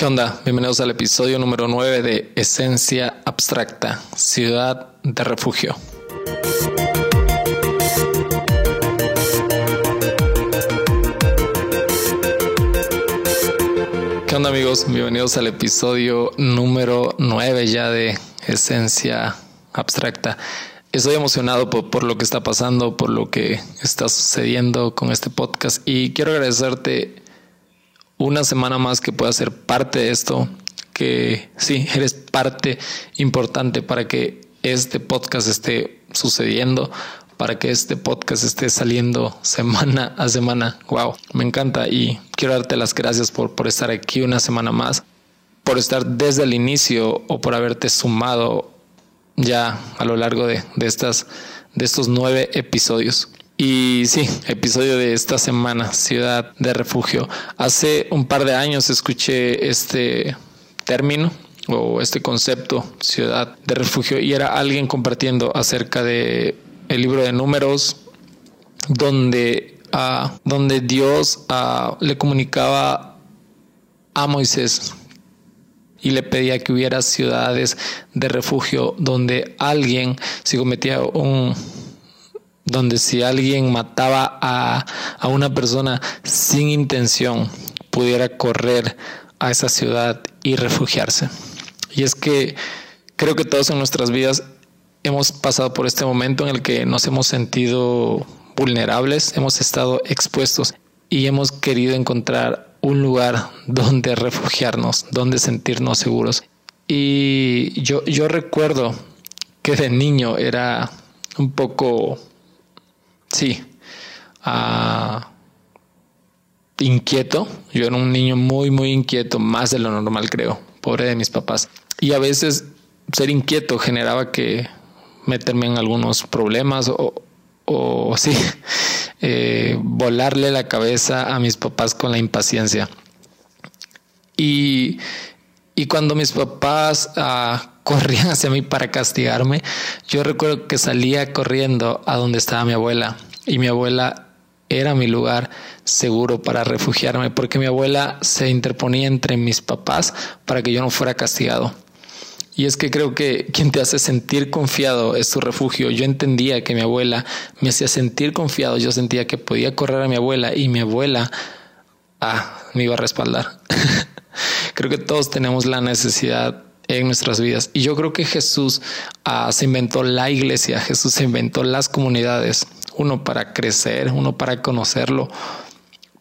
¿Qué onda? Bienvenidos al episodio número 9 de Esencia Abstracta, Ciudad de Refugio. ¿Qué onda amigos? Bienvenidos al episodio número 9 ya de Esencia Abstracta. Estoy emocionado por, por, lo que está pasando, por lo que está sucediendo con este podcast y quiero agradecerte una semana más que pueda ser parte de esto, que sí, eres parte importante para que este podcast esté sucediendo, para que este podcast esté saliendo semana a semana. Wow, me encanta y quiero darte las gracias por, por estar aquí una semana más, por estar desde el inicio o por haberte sumado ya a lo largo de, de, estas, de estos nueve episodios. Y sí, episodio de esta semana, Ciudad de Refugio. Hace un par de años escuché este término o este concepto, Ciudad de Refugio, y era alguien compartiendo acerca de el libro de números, donde, uh, donde Dios uh, le comunicaba a Moisés y le pedía que hubiera ciudades de refugio donde alguien, si cometía un, donde si alguien mataba a, a una persona sin intención, pudiera correr a esa ciudad y refugiarse. Y es que creo que todos en nuestras vidas hemos pasado por este momento en el que nos hemos sentido vulnerables, hemos estado expuestos y hemos querido encontrar un lugar donde refugiarnos, donde sentirnos seguros. Y yo, yo recuerdo que de niño era un poco Sí. Uh, inquieto. Yo era un niño muy, muy inquieto, más de lo normal, creo. Pobre de mis papás. Y a veces ser inquieto generaba que meterme en algunos problemas o, o sí, eh, volarle la cabeza a mis papás con la impaciencia. Y, y cuando mis papás uh, corrían hacia mí para castigarme. Yo recuerdo que salía corriendo a donde estaba mi abuela y mi abuela era mi lugar seguro para refugiarme porque mi abuela se interponía entre mis papás para que yo no fuera castigado. Y es que creo que quien te hace sentir confiado es tu refugio. Yo entendía que mi abuela me hacía sentir confiado. Yo sentía que podía correr a mi abuela y mi abuela ah, me iba a respaldar. creo que todos tenemos la necesidad en nuestras vidas. Y yo creo que Jesús uh, se inventó la iglesia, Jesús se inventó las comunidades, uno para crecer, uno para conocerlo,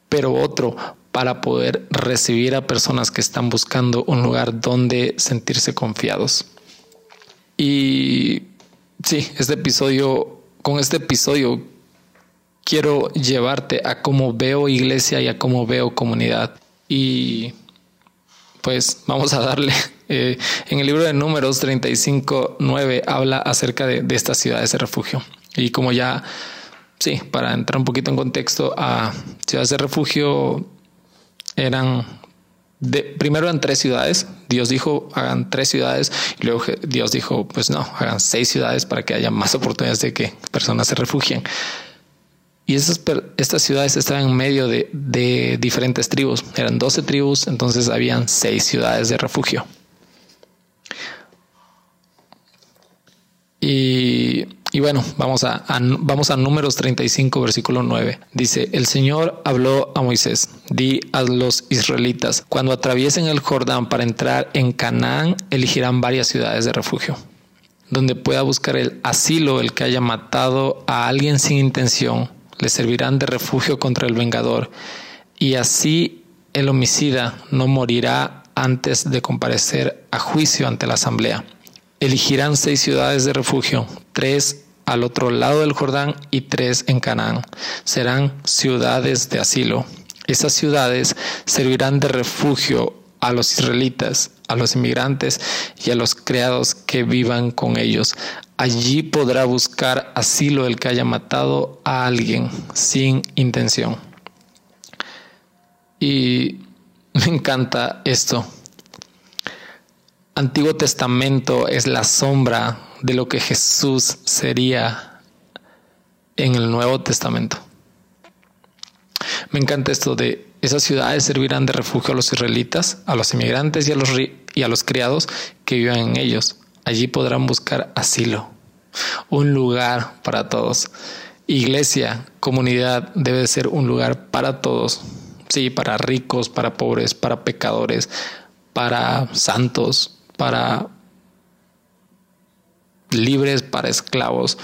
pero otro para poder recibir a personas que están buscando un lugar donde sentirse confiados. Y sí, este episodio, con este episodio quiero llevarte a cómo veo iglesia y a cómo veo comunidad. Y pues vamos a darle. Eh, en el libro de números 35, 9 habla acerca de, de, estas ciudades de refugio. Y como ya, sí, para entrar un poquito en contexto, a ciudades de refugio eran, de, primero eran tres ciudades. Dios dijo, hagan tres ciudades. Y luego Dios dijo, pues no, hagan seis ciudades para que haya más oportunidades de que personas se refugien. Y esas, estas ciudades estaban en medio de, de diferentes tribus. Eran 12 tribus, entonces habían seis ciudades de refugio. Y, y, bueno, vamos a, vamos a números 35, versículo 9. Dice, el Señor habló a Moisés, di a los israelitas, cuando atraviesen el Jordán para entrar en Canaán, elegirán varias ciudades de refugio, donde pueda buscar el asilo el que haya matado a alguien sin intención le servirán de refugio contra el vengador, y así el homicida no morirá antes de comparecer a juicio ante la asamblea. Elegirán seis ciudades de refugio, tres al otro lado del Jordán y tres en Canaán. Serán ciudades de asilo. Esas ciudades servirán de refugio a los israelitas, a los inmigrantes y a los criados que vivan con ellos. Allí podrá buscar asilo el que haya matado a alguien sin intención. Y me encanta esto. Antiguo Testamento es la sombra de lo que Jesús sería en el Nuevo Testamento. Me encanta esto de Esas ciudades servirán de refugio a los israelitas, a los inmigrantes y a los, y a los criados que vivan en ellos. Allí podrán buscar asilo, un lugar para todos. Iglesia, comunidad debe ser un lugar para todos. Sí, para ricos, para pobres, para pecadores, para santos, para libres, para esclavos.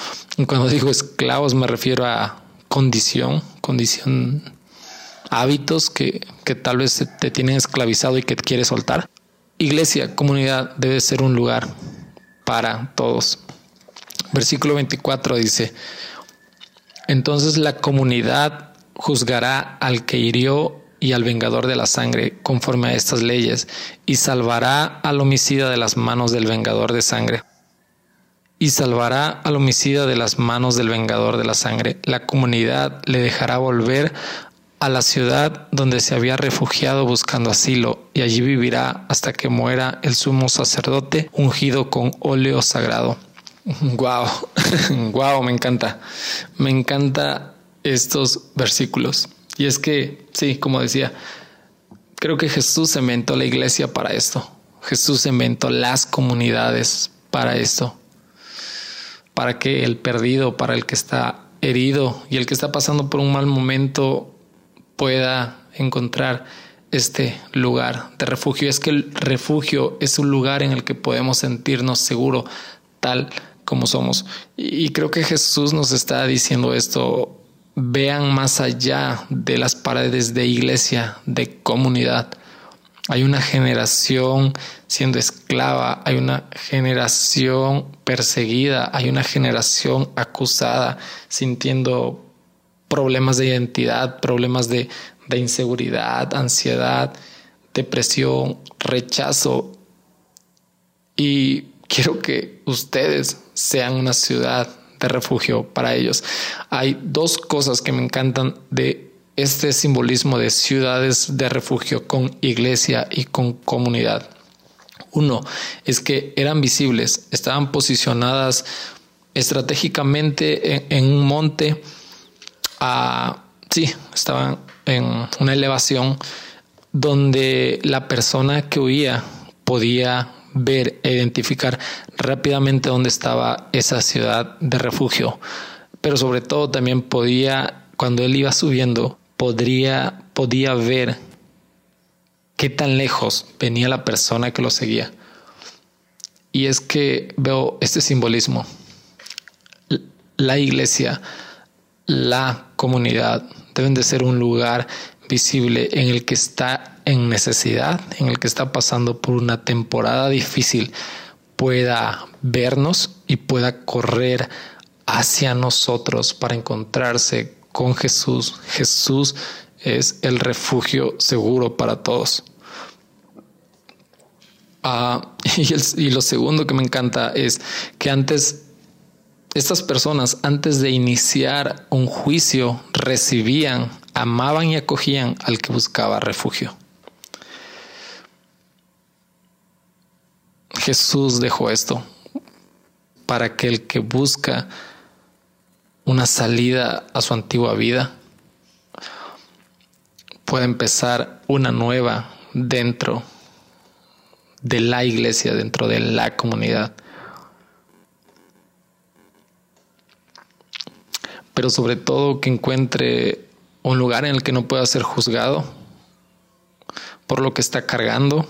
Cuando digo esclavos me refiero a condición, condición, hábitos que, que tal vez te tienen esclavizado y que quieres soltar. Iglesia, comunidad debe ser un lugar para todos. Versículo 24 dice, entonces la comunidad juzgará al que hirió y al vengador de la sangre conforme a estas leyes, y salvará al homicida de las manos del vengador de sangre. Y salvará al homicida de las manos del vengador de la sangre. La comunidad le dejará volver a la ciudad donde se había refugiado buscando asilo, y allí vivirá hasta que muera el sumo sacerdote ungido con óleo sagrado. Wow, wow, me encanta. Me encanta estos versículos. Y es que, sí, como decía, creo que Jesús inventó la iglesia para esto. Jesús inventó las comunidades para esto. Para que el perdido, para el que está herido y el que está pasando por un mal momento pueda encontrar este lugar de refugio. Es que el refugio es un lugar en el que podemos sentirnos seguros, tal como somos. Y creo que Jesús nos está diciendo esto. Vean más allá de las paredes de iglesia, de comunidad. Hay una generación siendo esclava, hay una generación perseguida, hay una generación acusada, sintiendo problemas de identidad, problemas de, inseguridad, ansiedad, depresión, rechazo. Y quiero que ustedes sean una ciudad de refugio para ellos. Hay dos cosas que me encantan de este simbolismo de ciudades de refugio con iglesia y con comunidad. Uno es que eran visibles, estaban posicionadas estratégicamente en, un monte, a, sí, estaban en una elevación donde la persona que huía podía ver e identificar rápidamente dónde estaba esa ciudad de refugio, pero sobre todo también podía, cuando él iba subiendo, podría, podía ver qué tan lejos venía la persona que lo seguía. Y es que veo este simbolismo. La iglesia, la comunidad deben de ser un lugar visible en el que está en necesidad, en el que está pasando por una temporada difícil, pueda vernos y pueda correr hacia nosotros para encontrarse con Jesús. Jesús es el refugio seguro para todos. Ah, y, y lo segundo que me encanta es que antes estas personas, antes de iniciar un juicio, recibían, amaban y acogían al que buscaba refugio. Jesús dejó esto para que el que busca una salida a su antigua vida pueda empezar una nueva dentro de la iglesia, dentro de la comunidad. Pero sobre todo que encuentre un lugar en el que no pueda ser juzgado por lo que está cargando,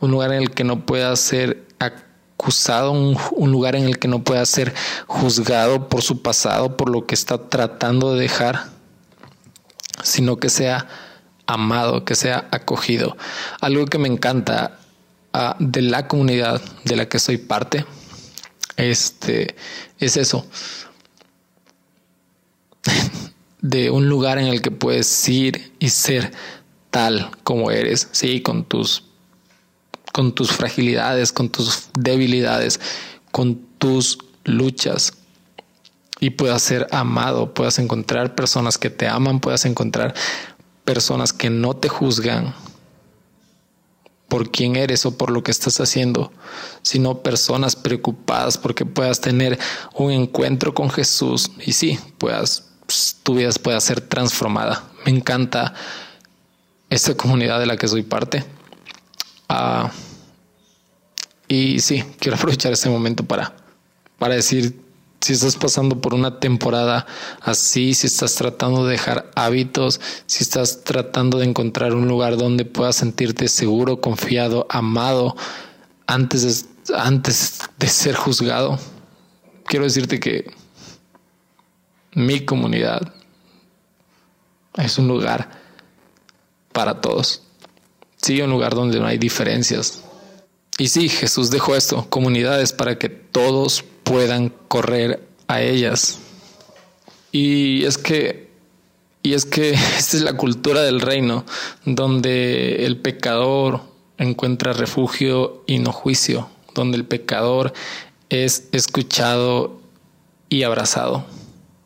un lugar en el que no pueda ser acusado, un, lugar en el que no pueda ser juzgado por su pasado, por lo que está tratando de dejar, sino que sea amado, que sea acogido. Algo que me encanta ah, de la comunidad de la que soy parte, este, es eso de un lugar en el que puedes ir y ser tal como eres, sí, con tus con tus fragilidades, con tus debilidades, con tus luchas. Y puedas ser amado, puedas encontrar personas que te aman, puedas encontrar personas que no te juzgan por quién eres o por lo que estás haciendo, sino personas preocupadas porque puedas tener un encuentro con Jesús y sí, puedas pues, tu vida pueda ser transformada. Me encanta esta comunidad de la que soy parte. Ah, y sí, quiero aprovechar este momento para, para decir, si estás pasando por una temporada así, si estás tratando de dejar hábitos, si estás tratando de encontrar un lugar donde puedas sentirte seguro, confiado, amado, antes antes de ser juzgado, quiero decirte que mi comunidad es un lugar para todos. Sí, un lugar donde no hay diferencias, y sí, Jesús dejó esto, comunidades para que todos puedan correr a ellas. Y es que y es que esta es la cultura del reino, donde el pecador encuentra refugio y no juicio, donde el pecador es escuchado y abrazado.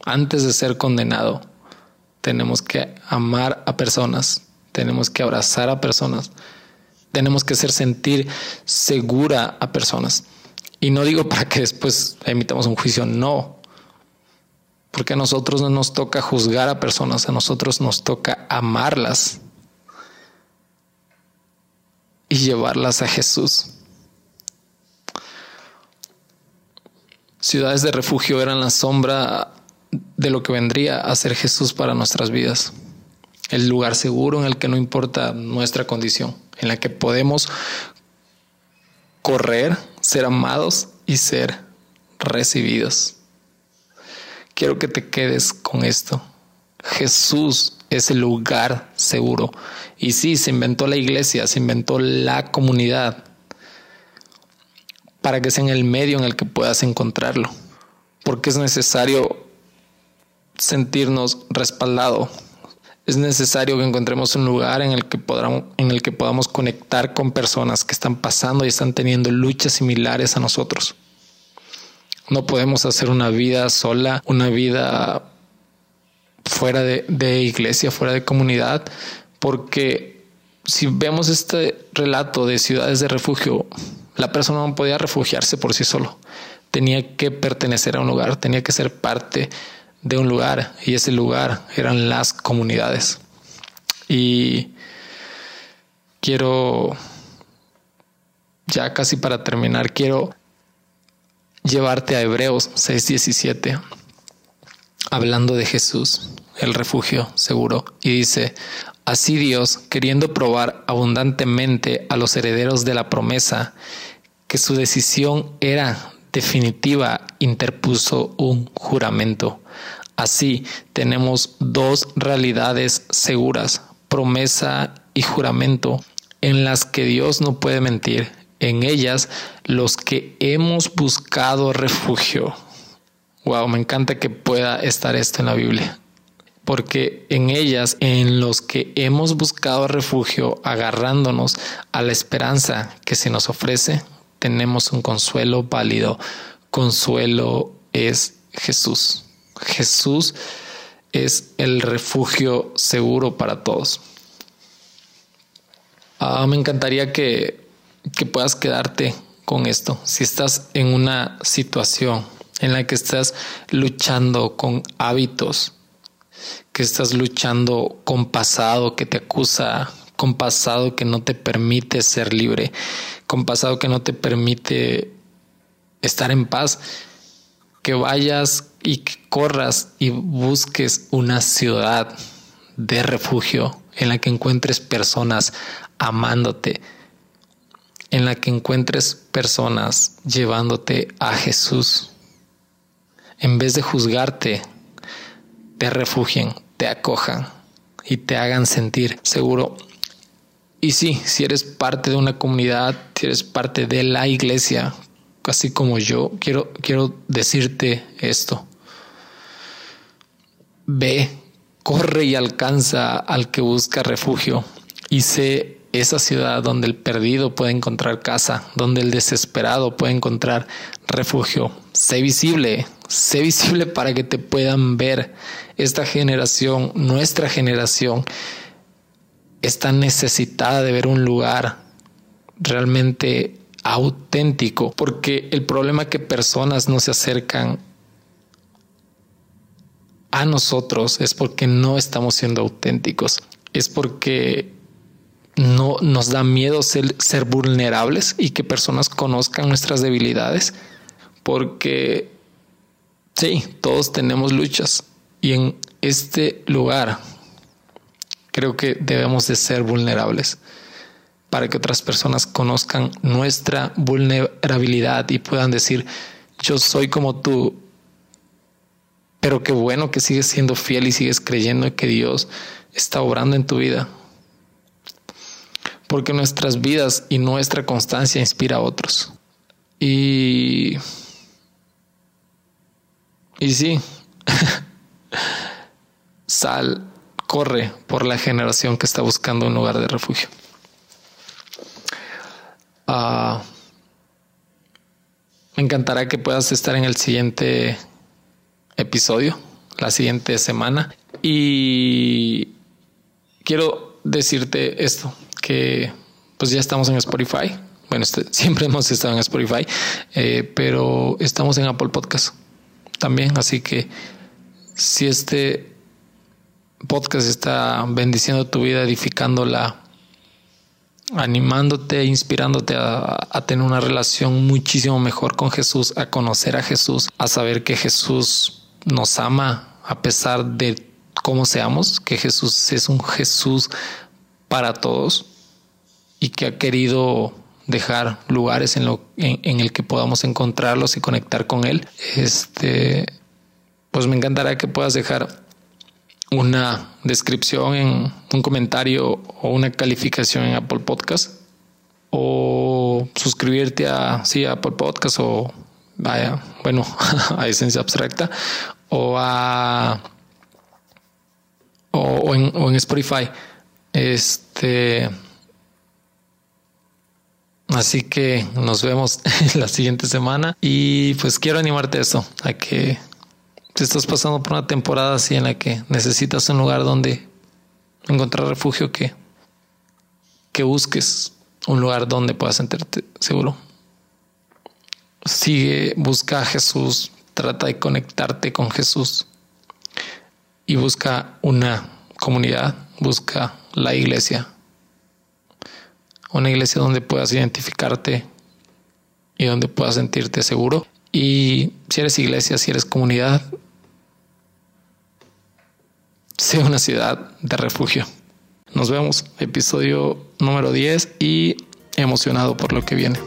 Antes de ser condenado, tenemos que amar a personas, tenemos que abrazar a personas, tenemos que hacer sentir segura a personas. Y no digo para que después emitamos un juicio, no. Porque a nosotros no nos toca juzgar a personas, a nosotros nos toca amarlas y llevarlas a Jesús. Ciudades de refugio eran la sombra de lo que vendría a ser Jesús para nuestras vidas. El lugar seguro en el que no importa nuestra condición en la que podemos correr, ser amados y ser recibidos. Quiero que te quedes con esto. Jesús es el lugar seguro. Y sí, se inventó la iglesia, se inventó la comunidad para que sea en el medio en el que puedas encontrarlo. Porque es necesario sentirnos respaldados es necesario que encontremos un lugar en el que podamos, en el que podamos conectar con personas que están pasando y están teniendo luchas similares a nosotros. No podemos hacer una vida sola, una vida fuera de, de iglesia, fuera de comunidad, porque si vemos este relato de ciudades de refugio, la persona no podía refugiarse por sí solo. Tenía que pertenecer a un lugar, tenía que ser parte de un lugar y ese lugar eran las comunidades. Y quiero, ya casi para terminar, quiero llevarte a Hebreos 6:17, hablando de Jesús, el refugio seguro, y dice, así Dios, queriendo probar abundantemente a los herederos de la promesa, que su decisión era definitiva, interpuso un juramento Así tenemos dos realidades seguras, promesa y juramento, en las que Dios no puede mentir. En ellas, los que hemos buscado refugio. Wow, me encanta que pueda estar esto en la Biblia. Porque en ellas, en los que hemos buscado refugio, agarrándonos a la esperanza que se nos ofrece, tenemos un consuelo válido. Consuelo es Jesús. Jesús es el refugio seguro para todos. Ah, me encantaría que, que puedas quedarte con esto. Si estás en una situación en la que estás luchando con hábitos, que estás luchando con pasado que te acusa, con pasado que no te permite ser libre, con pasado que no te permite estar en paz, que vayas y que corras y busques una ciudad de refugio en la que encuentres personas amándote, en la que encuentres personas llevándote a Jesús. En vez de juzgarte, te refugien, te acojan y te hagan sentir seguro. Y sí, si eres parte de una comunidad, si eres parte de la iglesia, así como yo, quiero, quiero decirte esto. Ve, corre y alcanza al que busca refugio y sé esa ciudad donde el perdido puede encontrar casa, donde el desesperado puede encontrar refugio. Sé visible, sé visible para que te puedan ver. Esta generación, nuestra generación, está necesitada de ver un lugar realmente auténtico, porque el problema es que personas no se acercan a nosotros es porque no estamos siendo auténticos. Es porque no nos da miedo ser, ser vulnerables y que personas conozcan nuestras debilidades. Porque sí, todos tenemos luchas y en este lugar creo que debemos de ser vulnerables para que otras personas conozcan nuestra vulnerabilidad y puedan decir, yo soy como tú, pero qué bueno que sigues siendo fiel y sigues creyendo que Dios está obrando en tu vida. Porque nuestras vidas y nuestra constancia inspira a otros. Y... Y sí, sal, corre por la generación que está buscando un lugar de refugio. Ah, me encantará que puedas estar en el siguiente episodio, la siguiente semana. Y quiero decirte esto, que pues ya estamos en Spotify. Bueno, este, siempre hemos estado en Spotify, eh, pero estamos en Apple Podcast también. Así que si este podcast está bendiciendo tu vida, edificándola, animándote, inspirándote a, a, tener una relación muchísimo mejor con Jesús, a conocer a Jesús, a saber que Jesús nos ama a pesar de cómo seamos, que Jesús es un Jesús para todos y que ha querido dejar lugares en, lo, en, el que podamos encontrarlos y conectar con Él. Este, pues me encantará que puedas dejar una descripción en un comentario o una calificación en Apple Podcast o suscribirte a, sí, a Apple Podcast o vaya, bueno, a Esencia Abstracta o a o, en, o en Spotify. Este Así que nos vemos la siguiente semana y pues quiero animarte a eso, a que te estás pasando por una temporada así en la que necesitas un lugar donde encontrar refugio, que, que busques un lugar donde puedas sentirte seguro. Sigue, busca a Jesús, trata de conectarte con Jesús y busca una comunidad, busca la iglesia una iglesia donde puedas identificarte y donde puedas sentirte seguro. Y si eres iglesia, si eres comunidad, sea una ciudad de refugio. Nos vemos, episodio número 10 y emocionado por lo que viene.